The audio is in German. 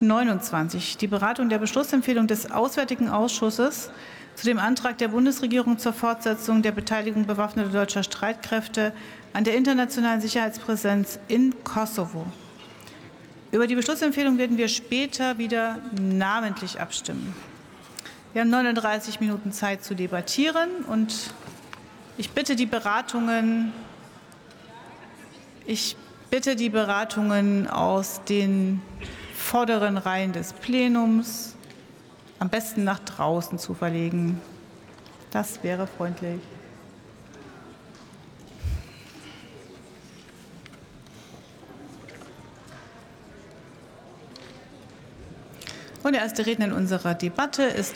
29. Die Beratung der Beschlussempfehlung des Auswärtigen Ausschusses zu dem Antrag der Bundesregierung zur Fortsetzung der Beteiligung bewaffneter deutscher Streitkräfte an der internationalen Sicherheitspräsenz in Kosovo. Über die Beschlussempfehlung werden wir später wieder namentlich abstimmen. Wir haben 39 Minuten Zeit zu debattieren und ich bitte die Beratungen, ich bitte die Beratungen aus den vorderen Reihen des Plenums am besten nach draußen zu verlegen. Das wäre freundlich. Und der erste Redner in unserer Debatte ist